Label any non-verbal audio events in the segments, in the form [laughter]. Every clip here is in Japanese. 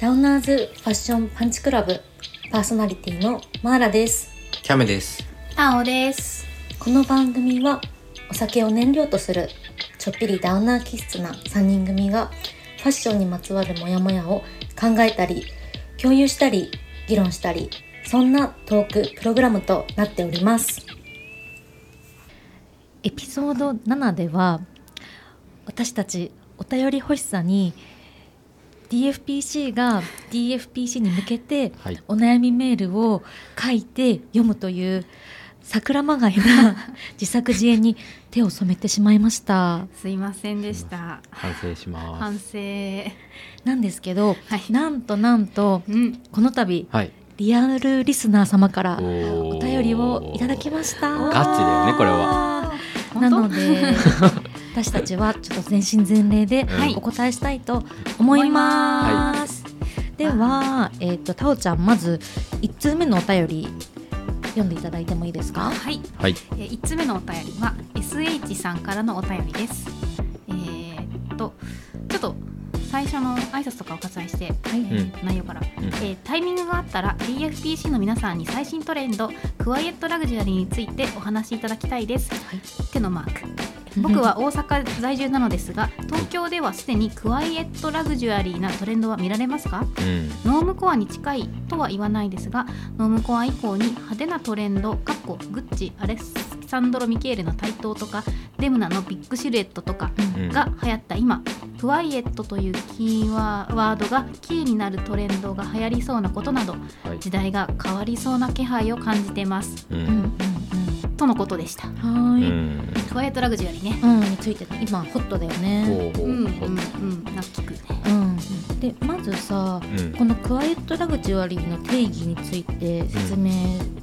ダウナーズファッションパンチクラブパーソナリティのマーラですキャメです。あおです。この番組はお酒を燃料とするちょっぴりダウナー気質な3人組がファッションにまつわるモヤモヤを考えたり共有したり議論したりそんなトークプログラムとなっておりますエピソード7では私たちお便り欲しさに DFPC が DFPC に向けてはい。お悩みメールを書いて読むという桜まがいな [laughs] 自作自演に手を染めてしまいましたすいませんでした。反省しま反す。省。なんですけどはい。なんとなんとうん。この度はい。リアルリスナー様からおお便りをいただきましたガチだよねこれはなので [laughs] 私たちはちょっと全身全霊ではい。お答えしたいと思います、では、えっ、とタオちゃんまず1通目のお便り読んでいただいてもいいですか？はい。はい。えー、1つ目のお便りは SH さんからのお便りです。えー、っとちょっと最初の挨拶とかを割愛して、はい。えー内容から、うん。えータイミングがあったら DFPC の皆さんに最新トレンドクワイエットラグジュアリーについてお話しいただきたいです。はい。手のマーク僕は大阪在住なのですが東京ではすでにクワイエットラグジュアリーなトレンドは見られますか？うん。ノームコアに近いとは言わないですがノームコア以降に派手なトレンドかっこグッチアレッサンドロ・ミケーレの台頭とかデムナのビッグシルエットとかが流行った今クワイエットというキーワードがキーになるトレンドが流行りそうなことなどはい。時代が変わりそうな気配を感じてますう。うんうんんとのことでしたうんはい、ん。クワイエットラグジュアリーねうん、についてね今ホットだよね。ほうほううんうんほう。うんなんか聞くねうん、でまずさうん。このクワイエットラグジュアリーの定義について説明、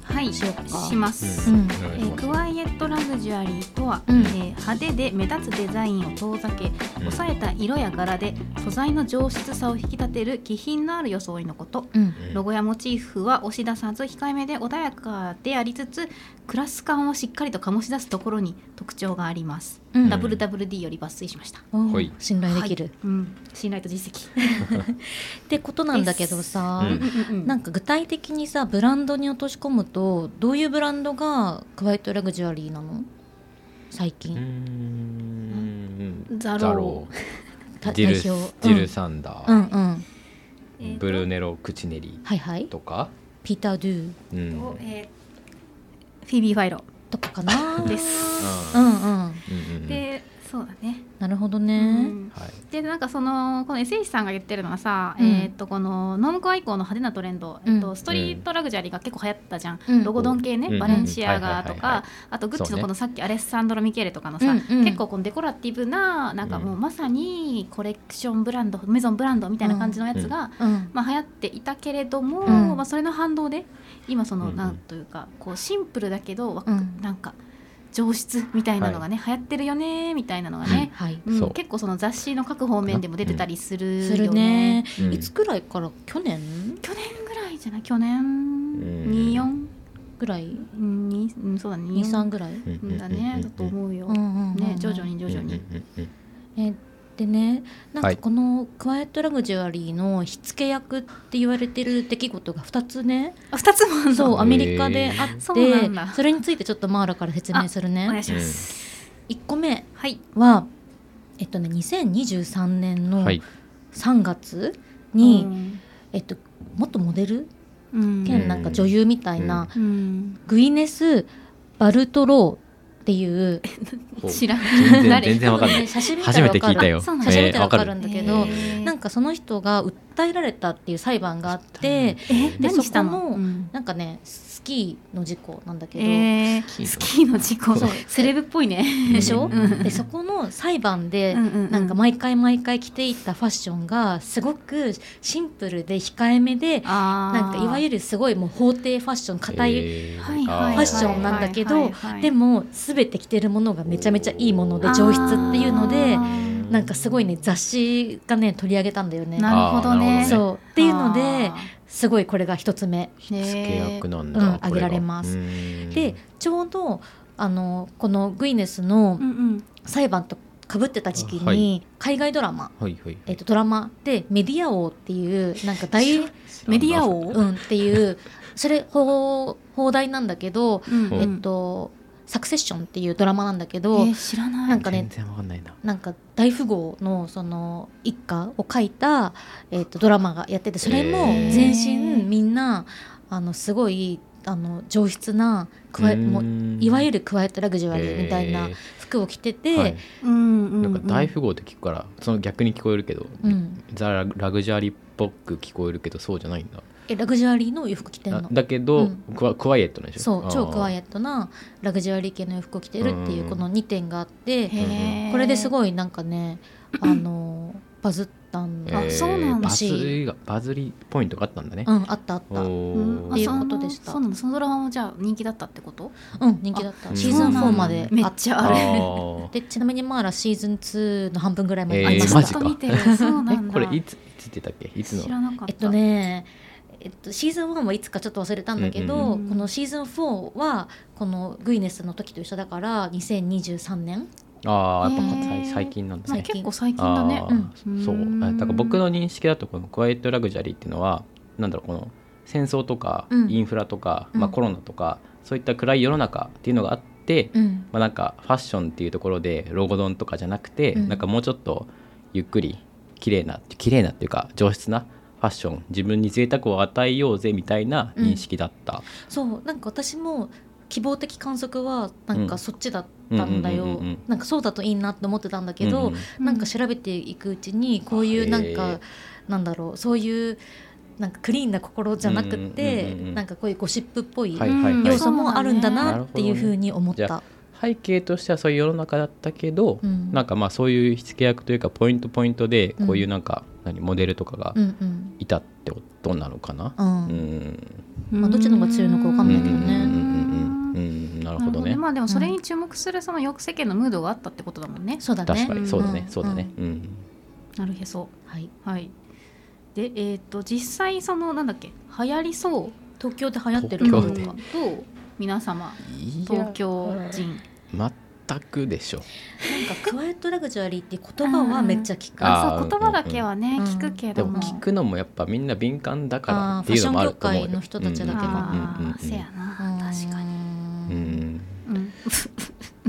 はいしようかします、うんお願いしますえークワイエットラグジュアリーとは、うんえー派手で目立つデザインを遠ざけうん抑えた色や柄で素材の上質さを引き立てる気品のある装いのことうんうんロゴやモチーフは押し出さず控えめで穏やかでありつつクラス感をしっかりと醸し出すところに特徴があります、うん。WWD より抜粋しました、はい。信頼できる、うん、信頼と実績。[laughs] ってことなんだけどさ、うん。なんか具体的にさブランドに落とし込むとどういうブランドがクワイトラグジュアリーなの？最う近、ん。ザロ [laughs] たジル代表。ジルサンダうん。うー、んブルネロクチネリはいはい。とか。ピーター・ドゥ。うん。とえーフィービー・ファイロとかかな。です。うんうん。うんうん。でそうだね。なるほどうね、ん。はい。でなんかそのこの SH さんが言ってるのはさ、うん。えー、とこのノームコア以降の派手なトレンド、えっうとストリートラグジュアリーが結構流行ったじゃん、うん。ロゴドン系ね、うんバレンシアガとかあとグッチのこのさっきアレッサンドロ・ミケーレとかのさ、結構このデコラティブななんかもうまさにコレクションブランドメゾンブランドみたいな感じのやつが、うん。まあ、流行っていたけれども、うん。まあ、それの反動で今その、なんというかこうシンプルだけど、わうん。なんか上質みたいなのがね、流行ってるよねみたいなのがね、はい。うん。結構その雑誌の各方面でも出てたりするよね。するね、うん。いつくらいから？去年？去年ぐらいじゃない？去年？ん二四ぐらい？にうんそうだね。23ぐらい、だね。だと思うよ。ね徐々に徐々に。うんうんうん。えでねなんはい。かこのクワイエットラグジュアリーの火付け役って言われてる出来事が2つね。あ二つもそうアメリカであっそうてなんだ。それについてちょっとマーラから説明するお願いねします。1個目はい。はえっとね2023年のはい。3月に、うん。えっと元モデルうん。兼なんか女優みたいな、うん。グイネス・バルトローっていう。知らん。全然誰？全然わかんない。写真見た初めらわかる。て聞いたよ。そうなんだ写真見たらわかえーるんだけど、なんかその人が訴えられたっていう裁判があってえでそこのうん。なんかねスキーの事故なんだけど、スキーの。事故。セレブっぽいね。でしょ、うんでそこの裁判で、なんか毎回毎回着ていったファッションがすごくシンプルで控えめでなんかいわゆるすごいもう法廷ファッション硬いファッションなんだけどでも全て着てるものがめちゃめちゃいいもので上質っていうのでなんかすごいね雑誌がね取り上げたんだよね。なるほどね。そう。っていうのであすごいこれが一つ目。ー付け役なんだ。うんこが挙げられます。うん。でちょうどあのこのグイネスの裁判とかぶってた時期はい。に海外ドラマ、はいはい。えっとドラマでメディア王っていうなんか大メディア王？うんっていうそれ放放題なんだけど、うん。えっとサクセッションっていうドラマなんだけど、えー知らない。なんかね全然わかんないな。なんか大富豪のその一家を書いた、えっとドラマがやっててそれも全身みんなあのすごいあの上質なクワイもういわゆるるクワイエットラグジュアリーみたいな服を着てて、はい。うんうんなんか大富豪って聞くからその逆に聞こえるけど、うん。ザララグジュアリーっぽく聞こえるけどそうじゃないんだえラグジュアリーの洋服着てるあの。だけど、うん。クワクワイエットなんでしょ？そう超クワイエエットなラグジュアリー系の洋服を着てるっていううん。この2点があって、これですごいなんかねあのバズったんだ、あそうなんだ。バズりがバズりポイントがあったんだね、うんあったあった。っていうことでした。あそうなんだ。そのドラマもじゃあ人気だったってこと？うん人気だった。あシーズン4そうなんだ。までめっちゃある。ー。[laughs] でちなみにマーラシーズン2の半分ぐらいまありました、マジか。ずっと見てるそうなんだ。えこれいついつってたっけ？いつの？知らなかった。えっとねえっと、シーズン1はいつかちょっと忘れたんだけど、うんうんうん。このシーズン4はこのグイネスの時と一緒だから2023年。ああやっぱ最近なんだ。ねまあ結構最近だね。あーそう。うん。だから僕の認識だとこのクワイエットラグジュアリーっていうのはなんだろうこの戦争とかうん。インフラとか、うん。まあ、コロナとかそういった暗い世の中っていうのがあって、うん。まあ、なんかファッションっていうところでロゴドンとかじゃなくて、うん。なんかもうちょっとゆっくり綺麗な綺麗なっていうか上質なファッション自分に贅沢を与えようぜみたいな認識だった、そうなんか私も希望的観測はなんうん。かそっちだったんだよ、うんうんうんうんなんかそうだといいなって思ってたんだけど、うんうんなんか調べていくうちにこういうなんかなんだろうそういうなんかクリーンな心じゃなくて、うんうんうんうんなんかこういうゴシップっぽい要素もあるんだなっていうふうに思った。背景としてはそういう世の中だったけど、うん。なんかまあそういう火付け役というかポイントポイントでうんこういうなんか、何モデルとかがいたってことなのかな？うん。うん。まあどっちの方が強いのかわかんないけどね。うんうんうんうんうん。なるほどね。まあでもそれに注目するそのよく世間のムードがあったってことだもんね。そうだね。確かに。そうだね、ん。そうだね。うん。なるへそ。はい、はい。でえっ、と実際そのなんだっけ？流行りそう？東京で流行ってるかどう東かどう皆様東京人。全くでしょ。なんかクワイエットラグジュアリーって言葉はめっちゃ聞く、あそう言葉だけはね、うん聞くけでども。も聞くのもやっぱみんな敏感だからっていうのもあると思うよ。ファッション業界の人たちだけどうんうんうんああせやな確かに。うにんうん。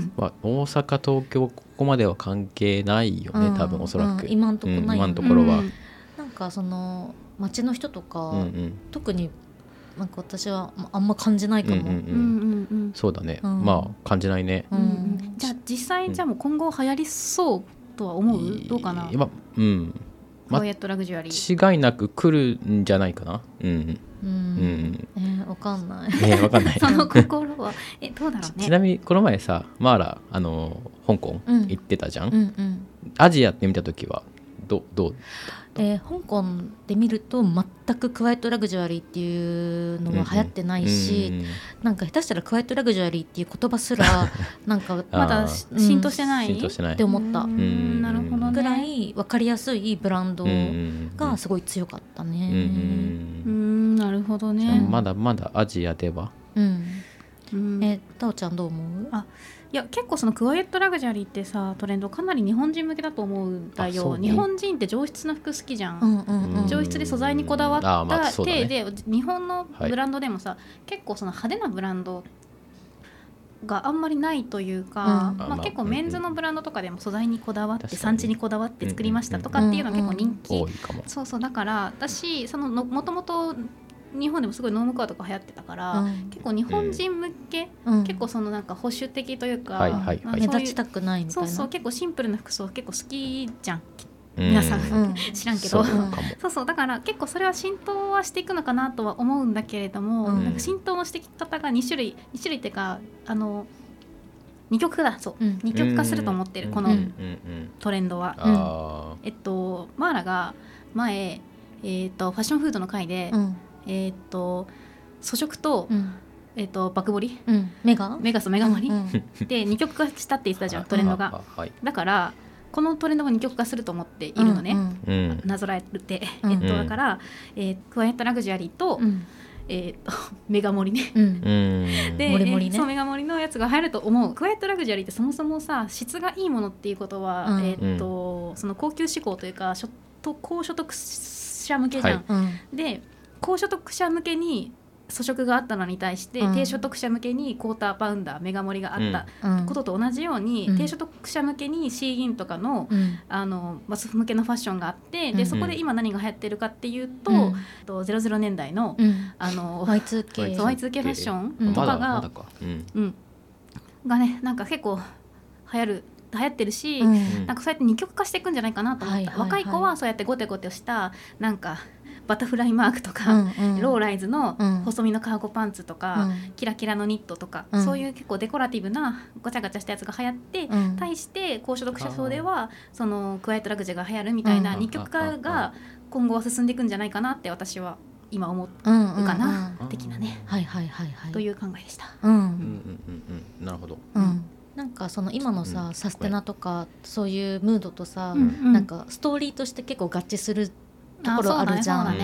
[laughs] まあ、大阪東京ここまでは関係ないよね多分おそらく、うん今んとこないよねうん今のところは、うんなんかその街の人とか、うんうん特になんか私はまあんま感じないかも、うんうんうん。うんうんうん。そうだね、うん。まあ感じないね、うん。うんじゃあ実際じゃあもう今後流行りそうとは思う、どうかな？まあうん。クワイエットラグジュアリー。違いなく来るんじゃないかな？うん。うん。うん。えーわかんない。ねわかんない。[laughs] その心は。えどうだろうね？ちなみにこの前さマーラあの香港うん。行ってたじゃん、うんうん。アジアって見た時はどどう？えー香港で見ると全くクワイエットラグジュアリーっていうのは流行ってないし、うんなんか下手したらクワイエットラグジュアリーっていう言葉すら [laughs] なんかあまだー浸透してない。って思ったうんうんなるほどね。ぐらい分かりやすいブランドうんうんがすごい強かったうんうね。うんんなるほどね。まだまだアジアでは？うんうんえタオちゃんどう思う？あいや結構そのクワイエットラグジュアリーってさトレンドかなり日本人向けだと思うんだよ、ね。日本人って上質な服好きじゃん、うんうんうん。上質で素材にこだわったそうだね。手で、日本のブランドでもさ、結構その派手なブランドがあんまりないというか、うん。まあ、結構メンズのブランドとかでも素材にこだわって産地にこだわって作りましたとかっていうのが結構人気、多いかも。そうそうだから私そののもともと日本でもすごいノームクアとか流行ってたから、うん。結構日本人向け、うん。結構そのなんか保守的というか、目立ちたくないみたそいうな。そう結構シンプルな服装結構好きじゃん。うん。皆さん。うん。知らんけど。そう [laughs] そうそうだから結構それは浸透はしていくのかなとは思うんだけれども、うん。なんか浸透のしていき方が2種類2種類っていうかあの二極化だ。そう、うん。二極化すると思ってる、うん。このトレンドは、あえっとマーラが前、えっとファッションフードの回で、うんえっと素食と,、うん。えっとバックボリうん。メガ？メガスメガ盛り、うんで二極化したって言ってたじゃんートレンドが。あはいだからこのトレンドが二極化すると思っているのね、うんうん。なぞらえて、うん。えっとだから、えークワイエットラグジュアリーと,、うん。えー、と [laughs] メガ盛りね。うん。うん。で盛り盛りね。えーそうメガ盛りのやつが入ると思う。クワイエットラグジュアリーってそもそもさ質がいいものっていうことは、うん。えーとその高級志向というか高所得者向けじゃん、はい。うん。で高所得者向けに粗食があったのに対して、うん。低所得者向けにクォーターパウンダーメガ盛りがあったうん。ことと同じように、うん。低所得者向けにシーギンとかのうん。あのマス向けのファッションがあって、うん。でそこで今何が流行ってるかっていうと,、うん。と00年代の,、うん。あの Y2K そう Y2K ファッションとまかが、だまだか。うん。うん、がねなんか結構流行る流行ってるし、うん。なんかそうやって二極化していくんじゃないかなと思った、はいはいはい。若い子はそうやってゴテゴテしたなんかバタフライマークとか、うんうん。ローライズのうん。細身のカーゴパンツとか、うん。キラキラのニットとか、うん。そういう結構デコラティブなガチャガチャしたやつが流行って、うん。対して高所得者層ではそのクワイエットラグジュが流行るみたいなうん。二極化が今後は進んでいくんじゃないかなって私は今思ううんうんかな、うん。的なね、はいはいはいはい。という考えでした。うん。うんうんうんうん。なるほど。うん。なんかその今のさ、うん。サステナとかそういうムードとさ、うんうん。なんかストーリーとして結構合致するところあるじゃん、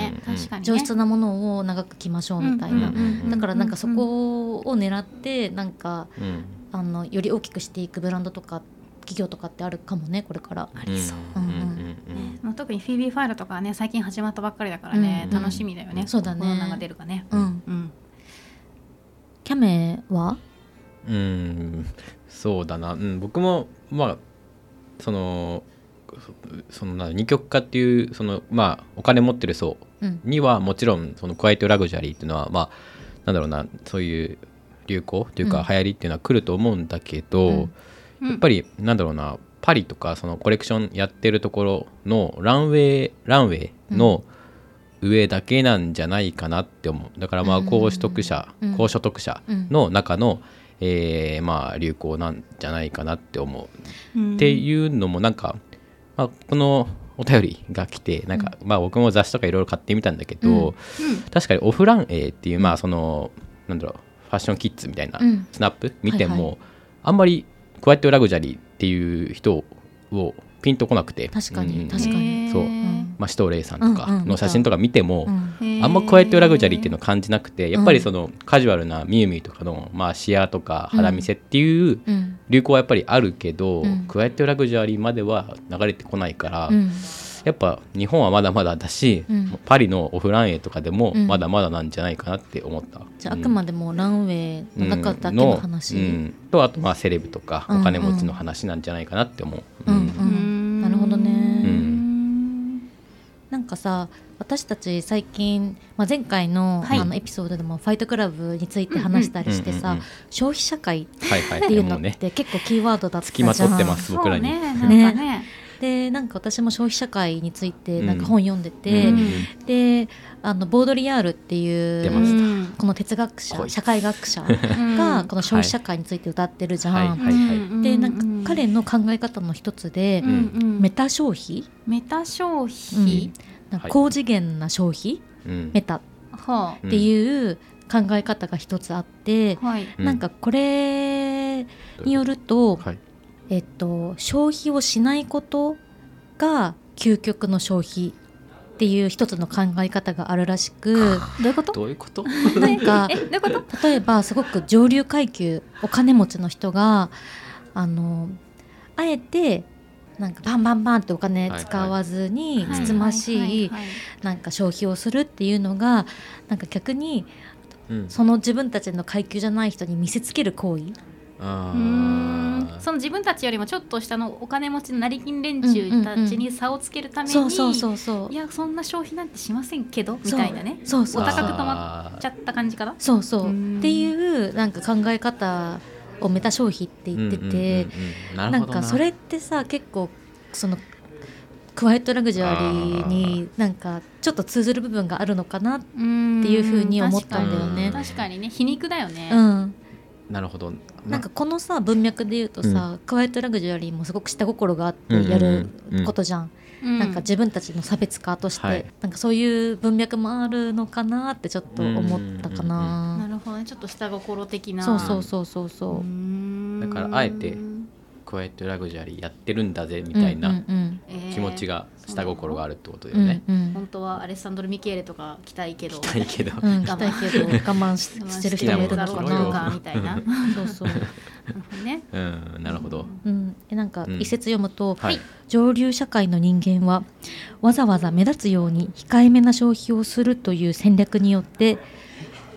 上質なものを長く着ましょうみたいな、うんうんうんだからなんかそこを狙ってなんかうん。あのより大きくしていくブランドとか企業とかってあるかもねこれから。ありそう。うんうんうんねまあ、特にフィービーファイルとかはね最近始まったばっかりだからね、うん。楽しみだよね、そうだね。コロナが出るかね。うん、うん。キャメは？うんうん。そうだな、うん、僕もまあそのそそのな二極化っていうそのまあお金持ってる層うん。にはもちろんそのクワイトラグジュアリーっていうのはまあなんだろうなそういう流行というかうん。流行りっていうのは来ると思うんだけど、うん。やっぱりなんだろうなパリとかそのコレクションやってるところのランウェイランウェイの上だけなんじゃないかなって思う。だからまあうん。高所得者、うん。高所得者うん。の中の、えーまあ流行なんじゃないかなって思う。うん。っていうのもなんか、まあ、このお便りが来てなんか、まあ僕も雑誌とかいろいろ買ってみたんだけど、うん。確かにオフランエーっていうまあそのなんだろうファッションキッズみたいなうん。スナップ見ても、あんまりクワイエットラグジュアリーっていう人をピンとこなくて。確かにうん。確かに。そう。うんまあ、シュトーレイさんとかうんうん。の写真とか見ても、うん。あんまクワイエットラグジュアリーっていうのを感じなくてやっぱりうんそのカジュアルなミュウミュウとかの、まあ、シアとか肌見せっていううん。流行はやっぱりあるけど、うん。クワイエットラグジュアリーまでは流れてこないから、うん。やっぱ日本はまだまだだし、うん。パリのオフランエとかでもうん。まだまだなんじゃないかなって思った。じゃああくまでもランウェイの中だけの話、うん。うん。とあとまあセレブとかうん。お金持ちの話なんじゃないかなって思う。かさ私たち最近、まあ、前回の,、はい。あのエピソードでもファイトクラブについて話したりしてさ、うんうんうん消費社会っはいはいていうのって結構キーワードだったじゃん。まとってます僕らに。そうねなんかね。ねでなんか私も消費社会についてうんなん。か本読んでて、うんであのボードリアールっていうこの哲学者社会学者 [laughs] うん。がこの消費社会について歌ってるじゃん。はい。はい。はい。でなんか彼の考え方の一つで、うんうんメタ消費、メタ消費、なんかはい。高次元な消費、うん。メタ。はっていう考え方が一つあって、あはい。うん。なんかこれによると、はい。えっと、消費をしないことが究極の消費っていう一つの考え方があるらしくどういうこと？どういうこと？なんかえどういうこと？例えばすごく上流階級お金持ちの人があのあえてなんかバンバンバンってお金使わずにはいつつましいなんか消費をするっていうのがなんか逆にうん。その自分たちの階級じゃない人に見せつける行為。あうーん。ーその自分たちよりもちょっと下のお金持ちの成金連中たちに差をつけるために、そうそうそうそう。いやそんな消費なんてしませんけどみたいなね。そうそう。お高く止あまっちゃった感じかな？そうそう。うん。っていうなんか考え方をメタ消費って言ってて、うんうんうんうんなな。んかそれってさ結構そのクワイエットラグジュアリーになんかちょっと通ずる部分があるのかな、っていうふうに思ったんだよね。確かにね。皮肉だよね、うん、なるほど。なんかこのさ文脈で言うとさ、クワイエットラグジュアリーもすごく下心があってやることじゃん,、うなんか自分たちの差別化として、はい。なんかそういう文脈もあるのかなってちょっと思ったかな。ほどねちょっと下心的な。そうそうそうそうそう。だからあえてクワイエットラグジュアリーやってるんだぜみたいなうん気持ちがが下心があるってことだうんよね。うんうん。本当はアレッサンドロ・ミケーレとか着たいけど。したいけど、うん、したいけど我慢ししてる人もいるのかな。みたいな。そうそう。ね。うん、なるほど。うん、えなんかうん。一節読むと、はい。上流社会の人間はわざわざ目立つように控えめな消費をするという戦略によって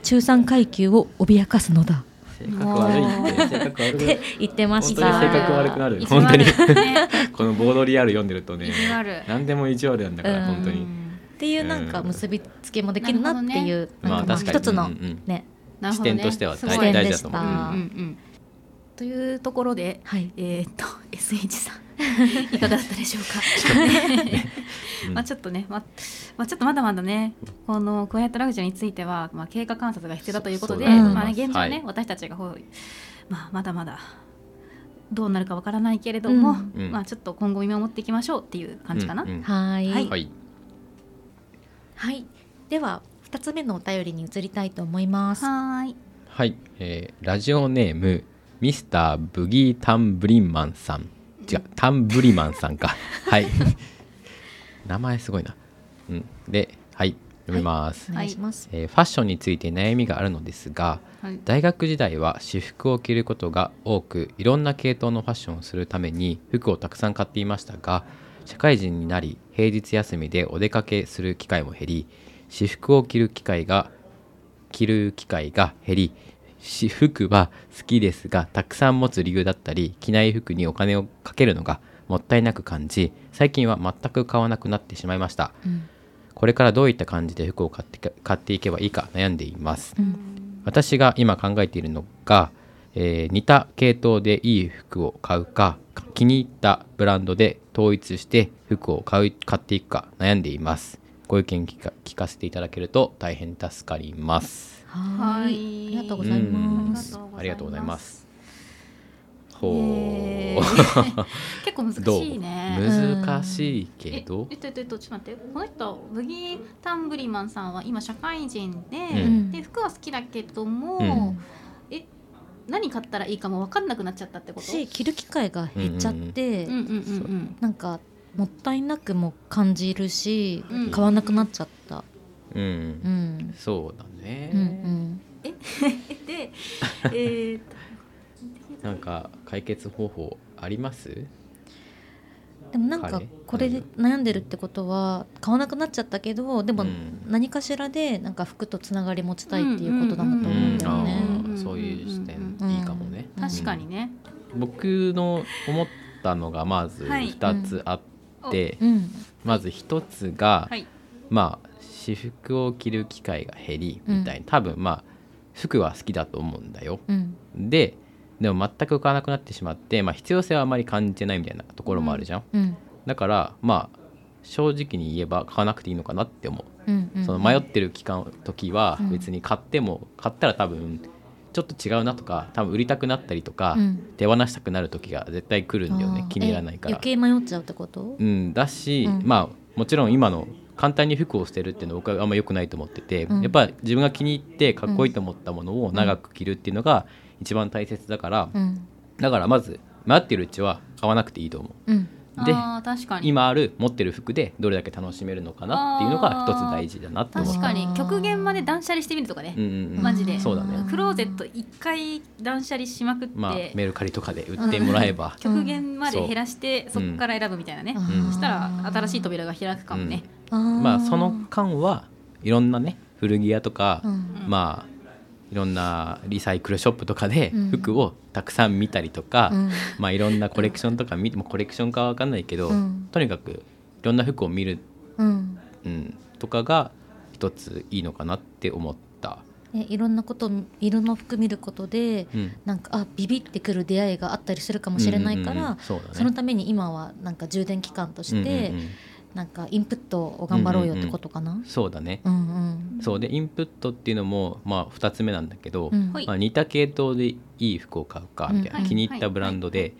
中産階級を脅かすのだ。性格悪いって性格悪くって言ってました。本当に性格悪くなる本当に。ね [laughs] このボードリアル読んでるとね何でも意地悪なんだから、うん。本当に。っていうなんか結びつけもできるなっていう、まあなんかまあ確かに。一つのうんうんね、なるほどね。視点としては大大事だと思う。というところではい。えーっと SH さん [laughs] いかがだったでしょうか？うんまあちょっとね、まあ、まあちょっとまだまだね、このクワイエットラグジュアについては、まあ経過観察が必要だということで、まあね現状ね、はい私たちがほうまあまだまだどうなるかわからないけれども、うんうんまあちょっと今後見守っていきましょうっていう感じかな。うんうんはい。はいはい。はい。では二つ目のお便りに移りたいと思います。はーい。はい、えーラジオネームミスターブギータンブリンマンさん違うタンブリマンさんか。[laughs] はい。名前すごいな、うん、ではい読みます、お願いします。えーファッションについて悩みがあるのですがはい。大学時代は私服を着ることが多くいろんな系統のファッションをするために服をたくさん買っていましたが社会人になり平日休みでお出かけする機会も減り私服を着る機会が着る機会が減り私服は好きですがたくさん持つ理由だったり着ない服にお金をかけるのがもったいなく感じ最近は全く買わなくなってしまいました。うん。これからどういった感じで服を買ってか買っていけばいいか悩んでいます。うん。私が今考えているのが、えー似た系統でいい服を買うか気に入ったブランドで統一して服を買う買っていくか悩んでいます。ご意見聞か聞かせていただけると大変助かりますははいい。ありがとうございます。ありがとうございます。[laughs] 結構難しいね。難しいけど。ええっとえっとえっとちょっと待って。この人ブギー・タンブリマンさんは今社会人で,、うん。で服は好きだけども、うん。え何買ったらいいかも分かんなくなっちゃったってこと？し着る機会が減っちゃって、うんうんうん。うんなんかもったいなくも感じるし、うん。買わなくなっちゃった。うん、うん。そうだね、うんうん。え？[laughs] でえーっと。[laughs] なんか解決方法あります？でもなんか彼？これで悩んでるってことは買わなくなっちゃったけどでもうん。何かしらでなんか服とつながり持ちたいっていうことなんだと思うんだよね。あーそういう視点いいかもね、うん確かにね、僕の思ったのがまずはい。2つあって、うん。まず1つが、はい。まあ私服を着る機会が減りみたいな、多分まあ服は好きだと思うんだよ。うん。ででも全く買わなくなってしまって、まあ、必要性はあまり感じてないみたいなところもあるじゃん、うん。だからまあ正直に言えば買わなくていいのかなって思う。うんうん。その迷ってる期間時はうん。別に買っても買ったら多分ちょっと違うなとか多分売りたくなったりとか、うん。手放したくなる時が絶対来るんだよね。気に入らないから。え余。計迷っちゃうってこと？うん、だし、うん。まあもちろん今の簡単に服を捨てるっていうのは僕はあんま良くないと思ってて、うん。やっぱり自分が気に入ってかっこいいと思ったものを長く着るっていうのが一番大切だから、うん。だからまず迷ってるうちは買わなくていいと思う。うん。であー確かに。今ある持ってる服でどれだけ楽しめるのかなっていうのが一つ大事だなって思。確かに。極限まで断捨離してみるとかね。うん、うんうん。マジで。そうだね。クローゼット一回断捨離しまくって、まあメルカリとかで売ってもらえば、極限まで減らして、そこから選ぶみたいなね、ん。そしたら新しい扉が開くかもね、まあその間はいろんなね古着屋とか、うん。うんまあいろんなリサイクルショップとかでうん。服をたくさん見たりとか、うん。まあいろんなコレクションとか見てもコレクションかは分かんないけど、うん。とにかくいろんな服を見る、うん。うん、とかが一ついいのかなって思った。えいろんなこと色の服見ることでうん。なんかあビビってくる出会いがあったりするかもしれないから、うんうんうんそね。そのために今はなんか充電期間として、うんうんうんなんかインプットを頑張ろうよってことかな？そうだね、うんうん。そう。でインプットっていうのもまあ2つ目なんだけど、うん。はい。まあ、似た系統でいい服を買うかみたいな、うん。気に入ったブランドで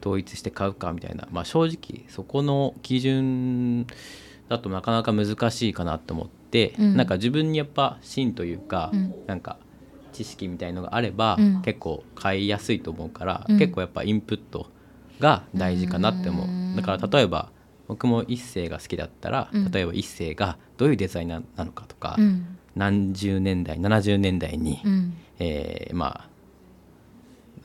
統一して買うかみたいな、まあ、正直そこの基準だとなかなか難しいかなと思って、うん。なんか自分にやっぱ芯というか、うん。なんか知識みたいのがあれば、うん。結構買いやすいと思うから、うん。結構やっぱインプットが大事かなって思う。ん。うだから例えば僕も一世が好きだったら、うん。例えば一世がどういうデザイナーなのかとか、うん。何十年代70年代に、うん。えーま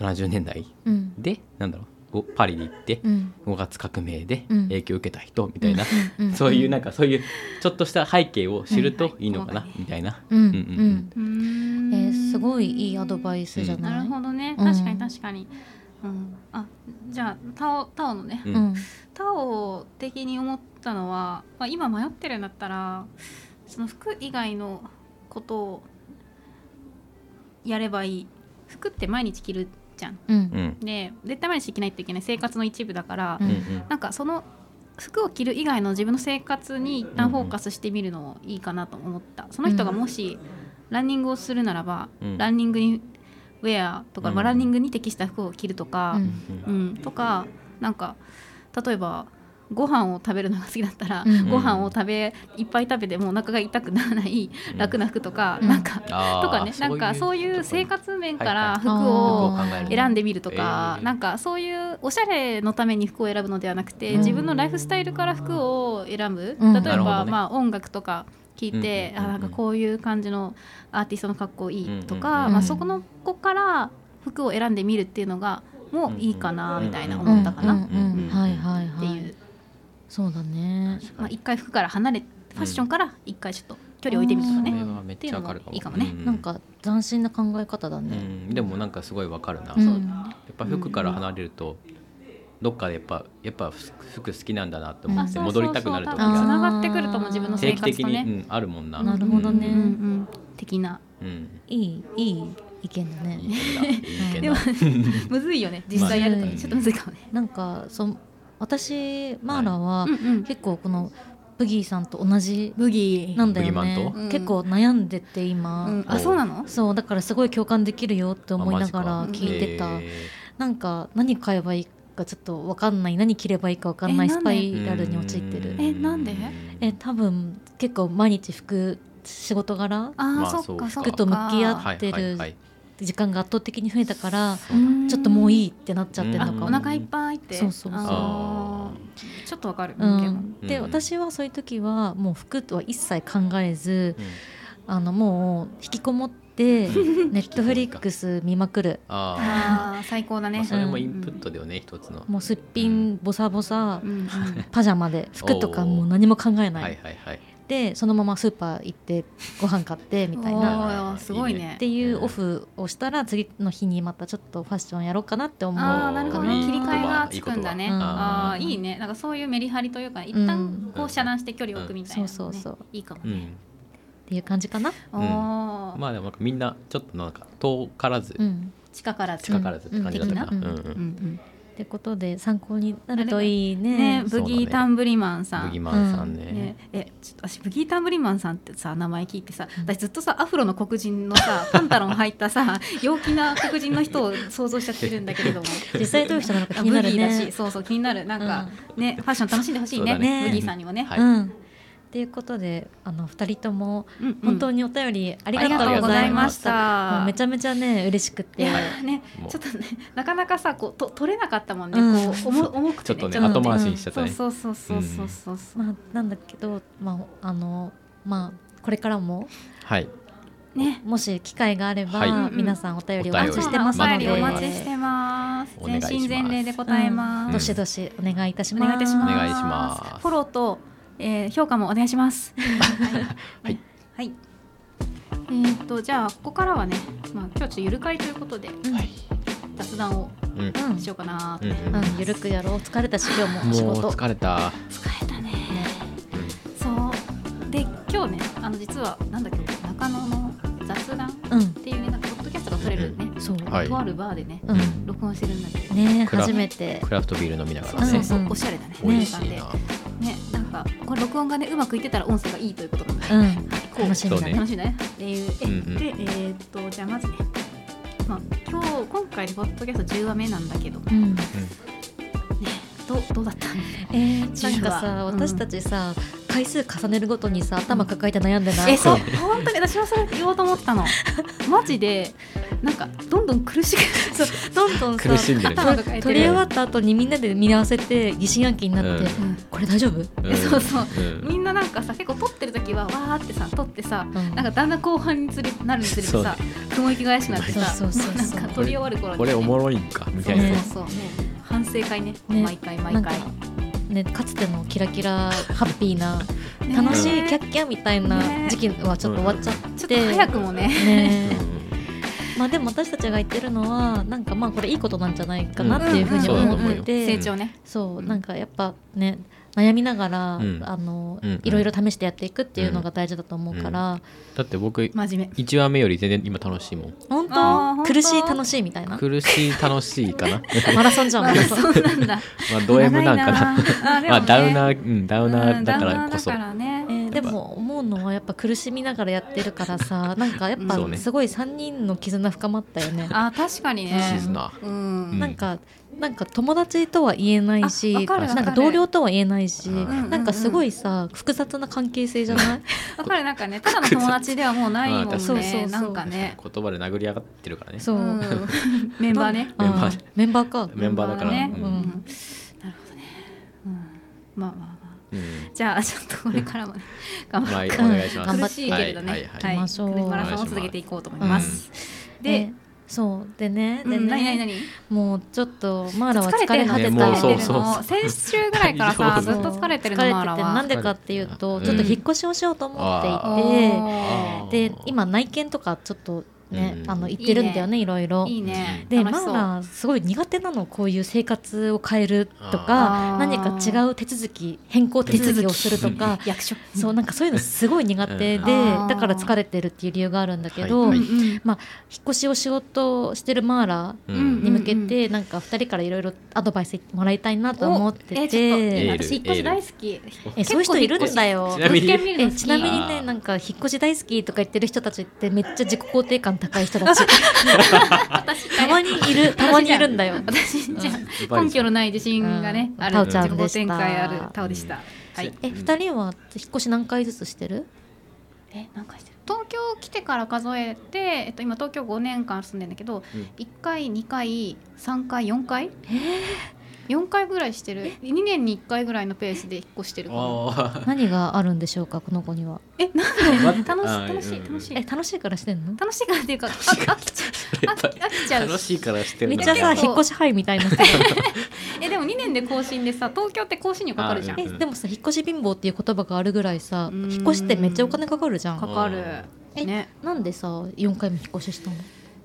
あ70年代うん。でなんだろうごパリに行ってうん。5月革命でうん。影響を受けた人みたいな、うん。そういうなんかそういうちょっとした背景を知るとうんい。いのかな、はいみたいな。うん。うんうんうん。うーん。えーすごいいいアドバイスじゃなないるほどね。うん。確かに確かに、うん、あじゃあタオタオのね、うん。うんタオ的に思ったのは、まあ、今迷ってるんだったらその服以外のことをやればいい。服って毎日着るじゃん。うん。うん。で絶対毎日着ないといけない。生活の一部だから、うん。なんかその服を着る以外の自分の生活に一旦フォーカスしてみるのもいいかなと思った。その人がもしランニングをするならば、うん。ランニングにウェアとか、まあうん。ランニングに適した服を着るとか、うん。うん。うん、とかなんか例えばご飯を食べるのが好きだったら、うん。ご飯を食べいっぱい食べてもお腹が痛くならないうん。楽な服とか、うん。なんかあーとかねなんかそういう生活面から服を選んでみるとか、えー。なんかそういうおしゃれのために服を選ぶのではなくて、うん。自分のライフスタイルから服を選ぶ、うん。例えば、まあ、音楽とか聞いて、うんうんあなんかこういう感じのアーティストの格好いいとか、うんうんうんまあ、そこの子から服を選んでみるっていうのがもういいかなみたいなうん思ったかな、ってはいいう、そうだね。まあ、一回服から離れファッションから一回ちょっと距離を置いてみるとね。はめっちゃわかるかも。っていうのもいいかもね。うんなんか斬新な考え方だうねん。でもなんかすごいわかるな、うん。やっぱ服から離れるとどっかでやっぱやっぱ服好きなんだなって思って戻りたくなる時そうそう多分つがながってくると思う自分の生定期的に、活とね。うん、あるもんな。なるほどね。うん。うん。うん。的なうん。いいいい意見だねでだもむずいよね実際やるとまあねちょっとむずいかもね。なん。かそ私マーラはうん。うん。結構このブギーさん。と同じブギーなん。だよね結構悩ん。でて今、うん。あそうなの？そうだからすごい共感できるよって思いながら聞いてた、えなん。か何買えばいいかちょっと分かんない。何着ればいいか分かんないスパイラルに陥ってる。うんえなんで？え多分結構毎日服仕事柄あまあーそっそうかかそっか。服と向き合はいってる時間が圧倒的に増えたからう。んちょっともういいってなっちゃってるあのかも、お腹いっぱいって？そうそうそう。ちょっとわかる。うん、でうん。私はそういう時はもう服とは一切考えずうん。あのもう引きこもってネットフリックス見まくる。ああー。最高だね。あ、それもインプットだよね、一つの。もうすっぴんボサボサパジャマで服とかもう何も考えない、はいはいはい。でそのままスーパー行ってご飯買ってみたいおなーすごいね。っていうオフをしたら次の日にまたちょっとファッションやろうかなって思う。ああなるほど切り替えがつくんだね。ああうん。いいね。なんかそういうメリハリというか一うん。旦こう遮断して距離を置くみたいなそうそうそう。いいかもね。うんっていう感じかな、おー。まあでもみんなちょっとなんか遠からず、うん、近からず。近からずって感じだったかな、ううんんうん。うんうんってことで参考になるといいね。ねブギータンブリマンさん。ブギマンさんね,、ね、えちょっと私ブギータンブリマンさんってさ名前聞いてさうん。私ずっとさアフロの黒人のさ [laughs] パンタロン履いたさ陽気な黒人の人を想像しちゃってるんだけれども。[laughs] 実際どういう人なのか気あになるブギーだしねそうそう気になる。なんか、ねファッション楽しんでほしいね。ね。ブギーさんにもね、はい。うんっていうことであの二人ともうんうん。本当にお便りありがとうござざいました。たもうめちゃめちゃね嬉しくいて、やねちょっとねなかなかさこうと取れなかったもんね、うん。こう重重くてね。ちょっとね後回しにしちゃったね、そうそうそうそうそうそうそう、まあなんだけどまああのまあこれからもはい。ね。もし機会があれば、はい。皆さんお便りお待ちしてますのでお待ちしてます。全身全霊で答えます、うん。どしどしお願いいたしおます。願いいたします。お願いします。フォローと、えー評価もお願いします。[laughs] はい、はい。えー、とじゃあここからはね、まあ、今日ちょっとゆる会ということでうん。はい。雑談をしようかなって、うん。うん、ゆるくやろう。疲れたし今日も仕もう事。疲れた、疲れたね。ねそう。で今日ねあの実はなんだっけ中野の雑談っうん。ていうねなんかポッドキャストが撮れるね、そう、はい。とあるバーでね、うん。録音してるんだけど、ね初めて。クラフトビール飲みながらね。そうそう、うんおしゃれだねねな。んか。これ録音がねうまくいってたら音声がいいということなんで、うん。こう。楽しみだね。楽しいねっていうえ、うんうん。でえーっとじゃあまずね、まあ、今日今回でポッドキャスト10話目なんだけど、ね、うん。どうどうだった？えー、なんかさ、うん。私たちさ回数重ねるごとにさ頭抱えて悩んでないえそう。本当に私はそれ言おうと思ってたの。[laughs] マジでなんかどんどん苦しくそうどんどんさ苦しんでるね。頭とかやってる撮り終わった後にみんなで見合わせて疑心暗鬼になって、うん。うんこれ大丈夫、うん。そうそう。うん。みんななんかさ結構撮ってる時はわーってさ撮ってさ、うん。なんかだんだん後半につれなるにつれてさ雲行き返しになってさそう。そうなんか撮り終わる頃に、ね、これおもろいんかみたいな。そうそう。そうね反省会ね。ね。毎回毎回。ねかつてのキラキラハッピーなね。楽しいキャッキャみたいなね。時期はちょっと終わっちゃって、ちょっと早くもね。ね [laughs] まあでも私たちが言ってるのはなんかまあこれいいことなんじゃないかなっていうふうにうん思うんってて、成長ね。そうなんかやっぱね悩みながら、うん。あのうんいろいろ試してやっていくっていうのが大事だと思うから、だって僕真面目。1話目より全然今楽しいもん。本当？当？苦しい楽しいみたいな？苦しい楽しいかな？[laughs] マラソンじゃん。マラソンそうなんだ。[laughs] まあド M なんかな。長いな。まあダウナーーうんダウナーだからこそ。ね。えーでも思うのはやっぱ苦しみながらやってるからさ [laughs] なんかやっぱすごい3人の絆深まったよね。あ確かにね。絆。うんうん。なんかなんか友達とは言えないあしなんか同僚とは言えないし、うんなんかすごいさ複雑な関係性じゃない？[laughs] わかるなんかねただの友達ではもうないもんまあねそうそうそう。なんかね。言葉で殴り上がってるからね。そう、うん。メンバーね。あメンバーメンバーか。メンバーだから。ね。うん。うん。なるほどね。うん。まあまあまあ。うん。じゃあちょっとこれからもね頑張まあってお願いします。頑張って苦しいけれどね。はいはいはい。マラソンを続けていこうと思います。ででそうでねでうん何ね何何もうちょっとマーラは疲疲れ果てたねもう疲れてるそうそうの先週ぐらいからさ [laughs] ずっと疲れてるの疲れマーラは。ててなんでかっていうとうんちょっと引っ越しをしようと思っていて、あで今内見とかちょっとね、うんあの行ってるんだよねいろいろ。いいね。でマーラすごい苦手なのこういう生活を変えるとあかー。何か違う手続き変更手続きをするとか役所そうなんかそういうのすごい苦手で、だから疲れてるっていう理由があるんだけど、はい。うんうん。引っ越しをしようとしてるマーラうんに向けて、なんか2人からいろいろアドバイスもらいたいなと思ってて。私引っ越し大好き。えそういう人いるんだよ。ちなみにねなんか引っ越し大好きとか言ってる人たちってめっちゃ自己肯定感高い人たち。[laughs] 私たまにいるたまにいるんだよ。私じゃうん。根拠のない自信がね、ある。うんタオちゃん。でした展開あるタオでした、はい。え二人は引っ越し何回ずつしてる？え何回してる？東京来てから数えて、えっと、今東京5年間住んでんだけど、うん。1回2回3回4回？4回ぐらいしてる。2年に1回ぐらいのペースで引っ越してる何があるんでしょうかこの子には？えなんーで [laughs] 楽しい楽しいうん楽しい。え楽しいからしてんの？楽しいからっていうかあ飽きちゃう。飽きちゃう。楽しいからしてめっちゃさ引っ越し範囲みたいな人 [laughs] えでも2年で更新でさ東京って更新料かかるじゃん。あえでもさ引っ越し貧乏っていう言葉があるぐらいさうん。引っ越しってめっちゃお金かかるじゃん。かかる。えね。なんでさ4回も引っ越ししたの？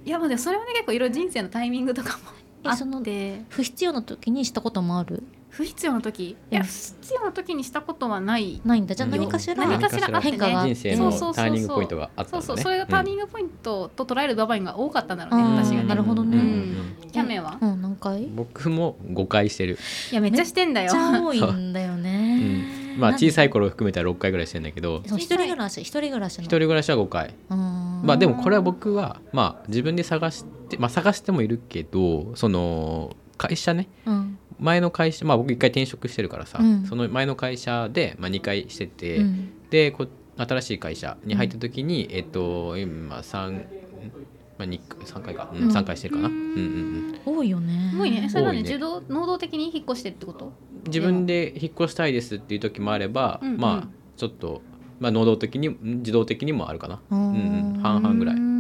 いやまあでもそれはね結構いろいろ人生のタイミングとかもあえそのって。不必要な時にしたこともある？不必要な時？いやうん。不必要な時にしたことはない。ないんだ。じゃあ何かしら。何かしら変化が人生のそうそうそうそう。ターニングポイントがあったそうそう。それがターニングポイントと捉える場面が多かったんだろうね、うん。私がね。なるほどね。うん。キャメは？うん何回僕も5回してる、いやめっちゃしてんだよ。めっちゃ多いんだよう。ねん、まあ小さい頃含めたら6回ぐらいしてんだけど。そう一人暮らし一人暮らしの。一人暮らしは5回。ままあでもこれは僕はまあ自分で探してまあ探してもいるけどその会社ね。うん。前の会社まあ僕一回転職してるからさ、うん。その前の会社で、まあ、2回してて、うん。でこ新しい会社に入った時に、えっと今3、まあ、2 3回か、うんうん。3回してるかな、ううんんうん。多いよね。すごいね。それはねね受動能動的に引っ越してるってこと？うん、自分で引っ越したいですっていう時もあれば、うんうん。まあちょっと、まあ、能動的にん自動的にもあるかな。ううんうん。半々ぐらい。うん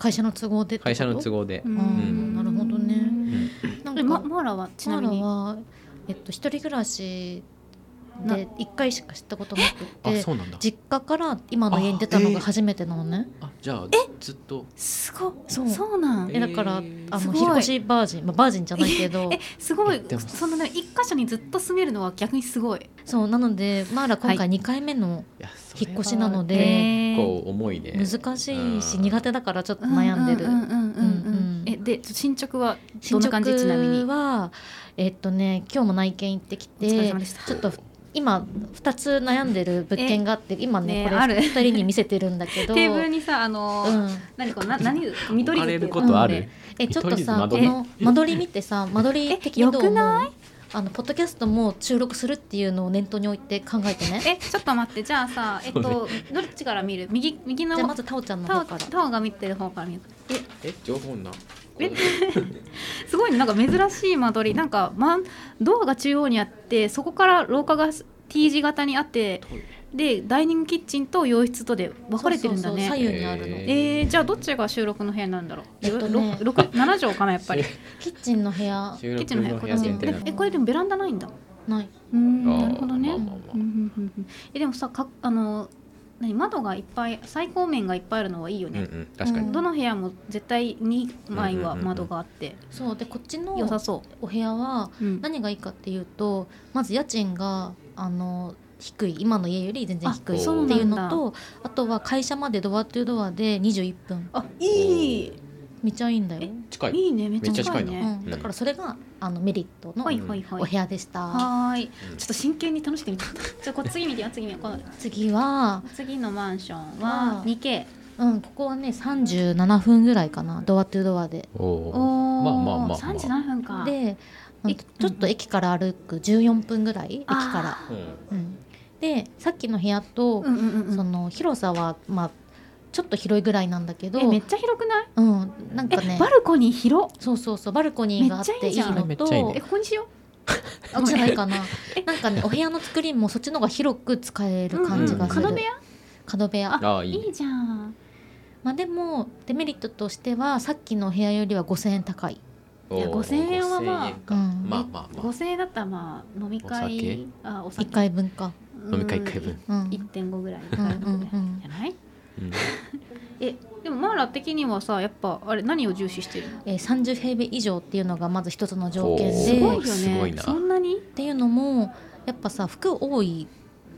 会社の都合で会社の都合で、うん。うん。なるほどね。うん。なんえまかマーラはちなみに？ラはえっと一人暮らしなで一回しか知ったことなくてあそうなんだ。実家から今の家に出たのが初めてなのね。あじゃあずっと。すごいそう。そうなん？ええだからあの引っ越しバージン、まあ、バージンじゃないけど。えすごい。そのね一箇所にずっと住めるのは逆にすごい。そうなのでマーラ今は回2回目の引っ越しなのでへー結構重いね。難しいしうん。苦手だからちょっと悩んでる。うんうんうんうんうんうんえで進捗はどんな感じ？ちなみに。はえっとね今日も内見行ってきお疲れて様でした。ちょっと今2つ悩んでる物件があって今ねこれねある。2人に見せてるんだけど。[laughs] テーブルにさあのーうん。何これな何見取り図ってある？ねえちょっとさこの間取り？見てさ間取り的にどう思う？あのポッドキャストも収録するっていうのを念頭に置いて考えてね。えちょっと待って。じゃあさえっとどっちから見る？右右のじゃあまずタオちゃんの方から。タオが見てる方から見る。え情報なえすごいねなんか珍しい間取り。なんか、ま、ドアが中央にあってそこから廊下が T 字型にあってでダイニングキッチンと洋室とで分かれてるんだね。左右にあるの、ええー、じゃあどっちが収録の部屋なんだろう、えっとね。ろろく7畳かなやっぱり。[laughs] キッチンの部屋。収キッチンの部屋。えこれでもベランダないんだ。ない。うーんなるほどね、まあまあまあえでもさかあの何窓がいっぱい最高面がいっぱいあるのはいいようんうね、ん確かに。うん。どの部屋も絶対2枚は窓があって。そうでこっちの良さそお部屋はう、うん。何がいいかっていうとまず家賃があの低い。今の家より全然低いあっていうのとあとは会社までドアトゥドアで21分。あいいめっちゃいいんだよ、近い？いいねめっちゃ近いね。うん、だからそれがあのメリットのお部屋でした、はーい。うん。ちょっと真剣に楽しんでみた [laughs] じゃあこれ次見てよ次見よう。この。次は、次のマンションは 2K うん、ここはね37分ぐらいかな。ドアトゥドアで。おおまあまあまあまあ。37分か。で、ちょっと駅から歩く14分ぐらい？駅から、うん、でさっきの部屋と、その広さはまあちょっと広いぐらいなんだけどえめっちゃ広くない？うん、なんかね。えバルコニー広そうそうそうバルコニーがあっていいのとえここにしよあじゃないかな。なんかねお部屋の作りもそっちの方が広く使えうる感じがする、角部屋？角部屋。ああいい。じゃん。まあでもデメリットとしてはさっきの部屋よりは5000円高い。いや5000円はまあ5000円か。うん。まあまあ。まあ5000円だったらまあ飲み会お酒？あお酒。1回分か。うん飲み会一回分。うん、1.5ぐらいうんうん2回分ぐらいうん。じゃない？うん [laughs] えでもマーラ的にはさやっぱあれ何を重視してるの？えー、30平米以上っていうのがまず一つの条件で。すごいよね。そんなに？っていうのもやっぱさ服多い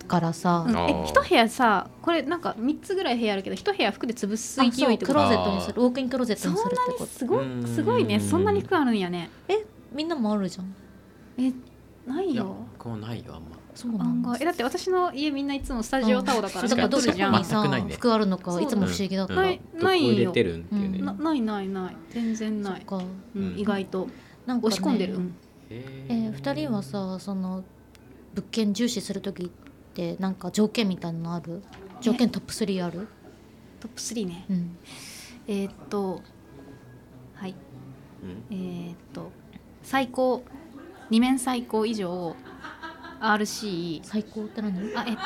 からさ、うん。え一部屋さこれなんか3つぐらい部屋あるけど一部屋服で潰すあ勢そクロいうってこと？ーゼットにする。ウォークインクローゼットそんなにするってこにすごすごいね。そんなに服あるんやね。とみんなもあるじゃん。えないいやよ僕もないよあんまそうなんだ案外。えだって私の家みんないつもスタジオタオだからだからどこ撮るじゃん。に。さ、全くないね服あるのかいつも不思議だった、うん。ないどこ入れてるん。っていうねうん。なないないない。全然ない、意外と。なんか、ね、押し込んでる、えー、2人はさその物件重視する時ってなんか条件みたいなのある？条件トップ3ある？トップ3ね。うん。えーっとはい。うん。えーっと最高2面最高以上 RC 最高って何？あえっと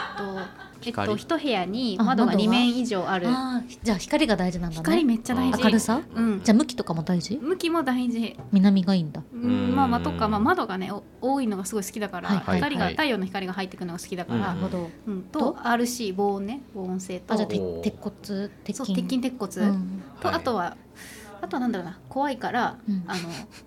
えっ光？と一部屋にあ窓が窓が2面以上ある。あーじゃあ光が大事なんだね。光めっちゃ大事。明るさ？うん。じゃあ向きとかも大事？向きも大事。南がいいんだ。うん。まあまあとか、まあ、窓がねお多いのがすごい好きだから、はいはい光がはい。太陽の光が入ってくるのが好きだから、うんなるほど。うん。とと？RC 防音ね。防音性と。あじゃあ鉄骨鉄筋。そう鉄筋鉄骨、うん。と、はいあとはなんだろうな怖いから、うん。あの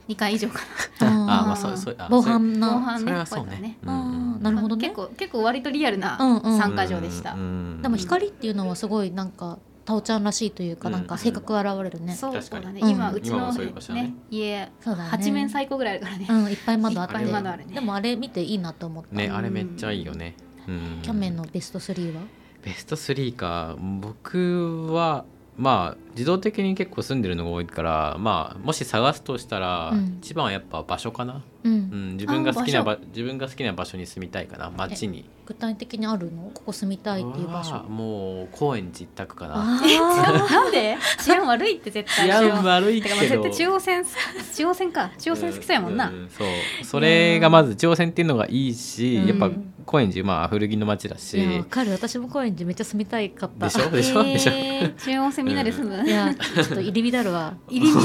2階以上か [laughs] あー。あまあそうそうあ防それな防犯な犯ねそれはそう怖いからね。あうんーなるほどね。結構結構割とリアルなうんうん。参加場でした、うんうんでも光っていうのはすごいなんかタオちゃんらしいというかうんなんか性格が現れるね。そう確かに。そうだね、うん。今うちのね。ね家そうだね。8面最高ぐらいあるからね、うんいっぱい窓あっていっぱい窓あるね。でもあれ見ていいなと思った。ねあれめっちゃいいよね。うん。キャメンのベスト3は？ベスト3か。僕はまあ自動的に結構住んでるのが多いからまあもし探すとしたら、うん。一番はやっぱ場所かな、ううんん、自分が好きなあば自分が好きな場所に住みたいかな街に。具体的にあるの？ここ住みたいっていう場所。はもう高円寺一択かな。あ [laughs] なんで？治安悪いって絶対。治安悪いて。かまあけど絶対中央線 [laughs] 中央線か。中央線好きそうやもんな、ううそう。それがまず中央線っていうのがいいし、うん。やっぱ高円寺まあ古着の街だし。いやわかる。私も高円寺めっちゃ住みたいかった。でしょ？でしょ？でしょ？えー中央線みんなで住む、いやちょっと入り浸るわ。[laughs] 入り浸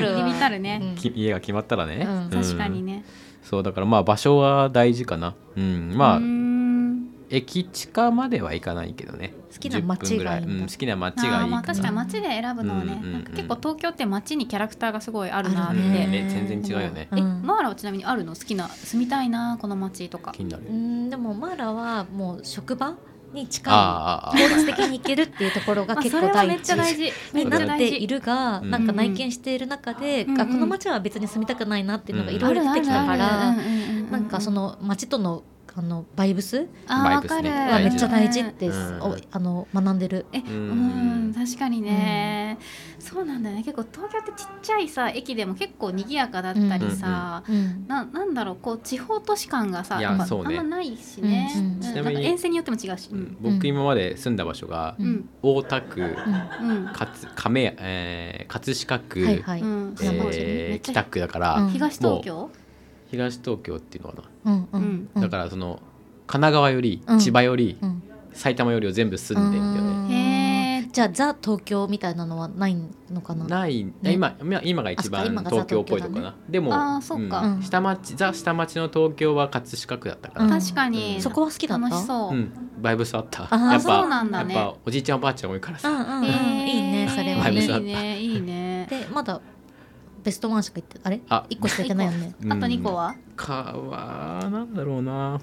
る。わ。入り浸るね、うん。き家が決まったらね、うん。確かにね、そうだからまあ場所は大事かな。うん。まあ、うーん駅地下までは行かないけどね。好きな街10分ぐらい。がいいうん、好きな街がいいまあ確かに街で選ぶのはね、うんうんうん。なんか結構東京って街にキャラクターがすごいあるなって、ねね全然違うよね。えうんマーラはちなみにあるの？好きな住みたいなこの街とか。気になる、うんでもマーラはもう職場に近い。効率的に行けるっていうところがまあ結構第それはめっちゃ大一事。になっているが、うんなんか内見している中で、うんうんあこの街は別に住みたくないなっていうのがいろいろうん出てきたから、なんかその街とのあのバイブス？あーわかるバイブスね。はめっちゃ大事って、うん。おあの学んでる。えううんん確かにね、そうなんだよね。結構東京ってちっちゃいさ駅でも結構賑やかだったりさ、うんななんだろうこう地方都市感がさね。あんまないしね、うん。うん。うんちなみになんか沿線によっても違うし、うん。僕今まで住んだ場所がううん。ん大田区うん。うん。かつ亀谷、えー、葛飾区、はいはい。えー北区だから、うん。東東京？東東京っていうのかうんううん。ん。な、だからその神奈川よりうん。千葉よりうん。埼玉よりを全部住んでんだよね、じゃあザ東京みたいなのはないのかな？ない、ね。今今今が一番東京っぽいとこかな、でもあーそっか。うん。下町ザ下町の東京は葛飾区だったから、うん確かに、うん。そこは好きだった？楽しそう、うん、バイブスあった。やっぱそうなんだね。やっぱおじいちゃんおばあちゃん多いからさ、うんうんいいねそれはいいねいいね。でまだベストワンしか言ってあれ？あ。一個しか言ってないよね。うん。あと2個は、かはなんだろうな。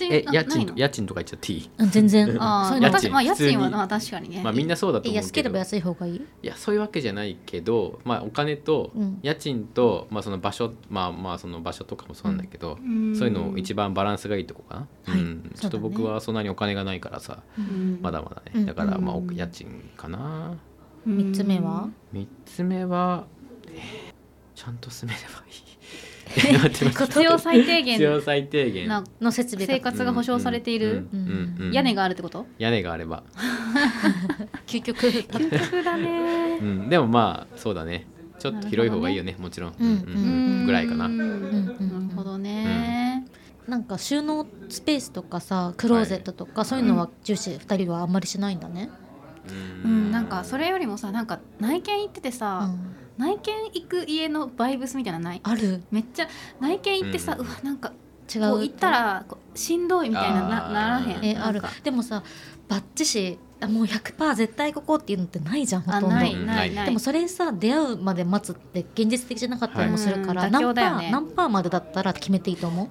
えな家賃家賃とか言っちゃっていいうん全然。あそういうの家賃。あ確かまあ家賃はまあ確かにね、まあみんなそうだとえ思うけど。安ければ安い方がいい？いやそういうわけじゃないけど、まあ、お金とうん。家賃と、まあ、その場所まあまあその場所とかもそうなんだけど、ん。そういうのを一番バランスがいいとこかな、はい。うん、ちょっと僕はそんなにお金がないからさ、うん。まだまだうん。ねだからまあ家賃かな。三つ目は？3つ目は、えーちゃんと住めればいい。[laughs] 必要最低必要限最低限。なの設備が生活が保障されている。屋根があるってこと？屋根があれば、[laughs] 究極。究極だね。[laughs] うん、でもまあそうだね。ちょっと広い方がいいよねもちろん、うんうん。うん。ぐらいかな、うん。うんなるほどね、なんか収納スペースとかさクローゼットとか、そういうのは重視二人はあんまりしないんだね、うん。なんかそれよりもさなんか内見行っててうさ、ん、内見行く家のバイブスみたいなのない？ある。めっちゃ内見行ってさ、ううんわなんか違う。こう行ったらこうしんどいみたいななならへん。えある。でもさバッチしあもう100%絶対ここっていうのってないじゃんほとんど。あないうん。ない。ないでもそれさ出会うまで待つって現実的じゃなかったりもするから、はい何パー、ね何パーまでだったら決めていいと思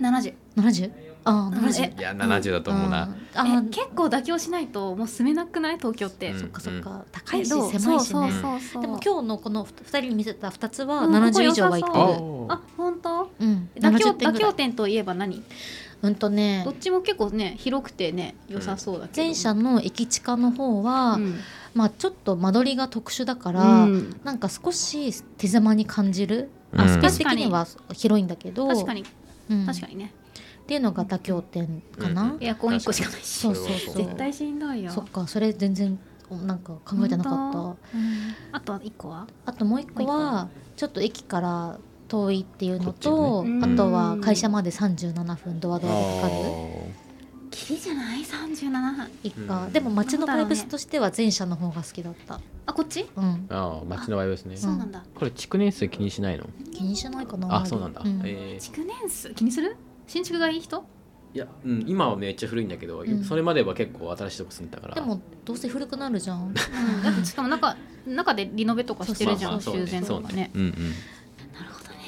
70う 70? ああうん。70えいや70だと思うな、あー。結構妥協しないともう住めなくない？東京って、うんそっかそっか。高いしどう？狭いしね。そうそうそうそう。でも今日のこの2人に見せた2つはうんここ70良以上はいってるあ本当？うん。妥協70点妥協点といえば何？うんとね。どっちも結構ね広くてね良さそうだけど、前者の駅地下の方は、うん。まあちょっと間取りが特殊だから、うん。なんか少し手狭に感じる、うん。あスペース的には広いんだけど。確かに。うん。確かにね、っていうのが妥協点かな、うんエアコン1個しかないし。そうそうそう。絶対しんどいよ。そっかそれ全然なんか考えてなかった。うん。あとは1個は？あともう一個はちょっと駅から遠いっていうのこっちと、ね。あとは会社まで37分ドアドアでかかる。きりじゃない？37分。一家、うん。でも街のバイブスとしては前者の方が好きだった、あこっち？うん、ああ町の場合ですね。そうなんだ。これ築年数気にしないの？気にしないかな。あそうなんだ、うん。えー。築年数？気にする？新築がいい人？いや、うん、今はめっちゃ古いんだけど、ん。それまでは結構新しいとこ住んでたから。でもどうせ古くなるじゃん。うん。[laughs] だってしかも中中でリノベとかしてるじゃんそう修繕とかね。うんうん。なるほどね。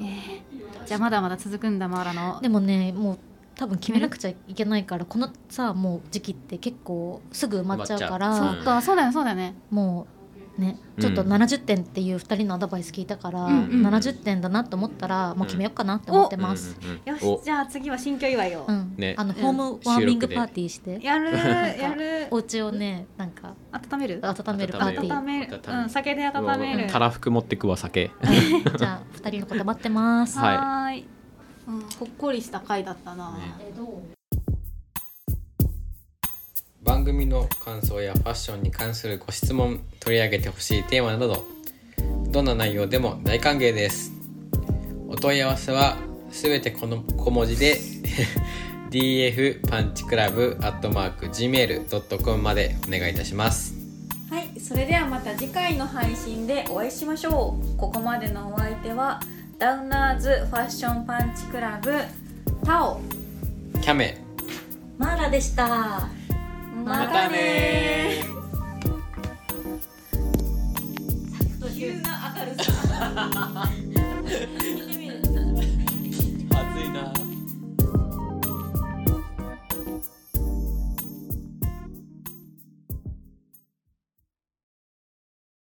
えーじゃあまだまだ続くんだマーラの。でもねもう多分決めなくちゃいけないからこのさもう時期って結構すぐ埋まっちゃうから。埋まっちゃそうかそうだよそうだよね。もうねうん。ちょっと70点っていう2人のアドバイス聞いたから、うんうん70点だなと思ったらもう決めようかなって思ってます、うんうんうん。よお。しじゃあ次は新居祝いを。うん。ね。うんあのホームワーミングパーティーして。やるやる。お家をねなんか温める？温めるパーティー。温める。温める。うん酒で温める。たらふく持ってくわ酒。じゃあ2人のこと待ってます、はい。はーい。うんほっこりした回だったな、ね。えどう？番組の感想やファッションに関するご質問取り上げてほしいテーマなどどんな内容でも大歓迎ですお問い合わせはすべてこの小文字で [laughs] df パンチクラブアットマーク gmail.com までお願いいたしますはい、それではまた次回の配信でお会いしましょう。ここまでのお相手はダウナーズファッションパンチクラブタオ。キャメマーラでしたまたね急な明るさ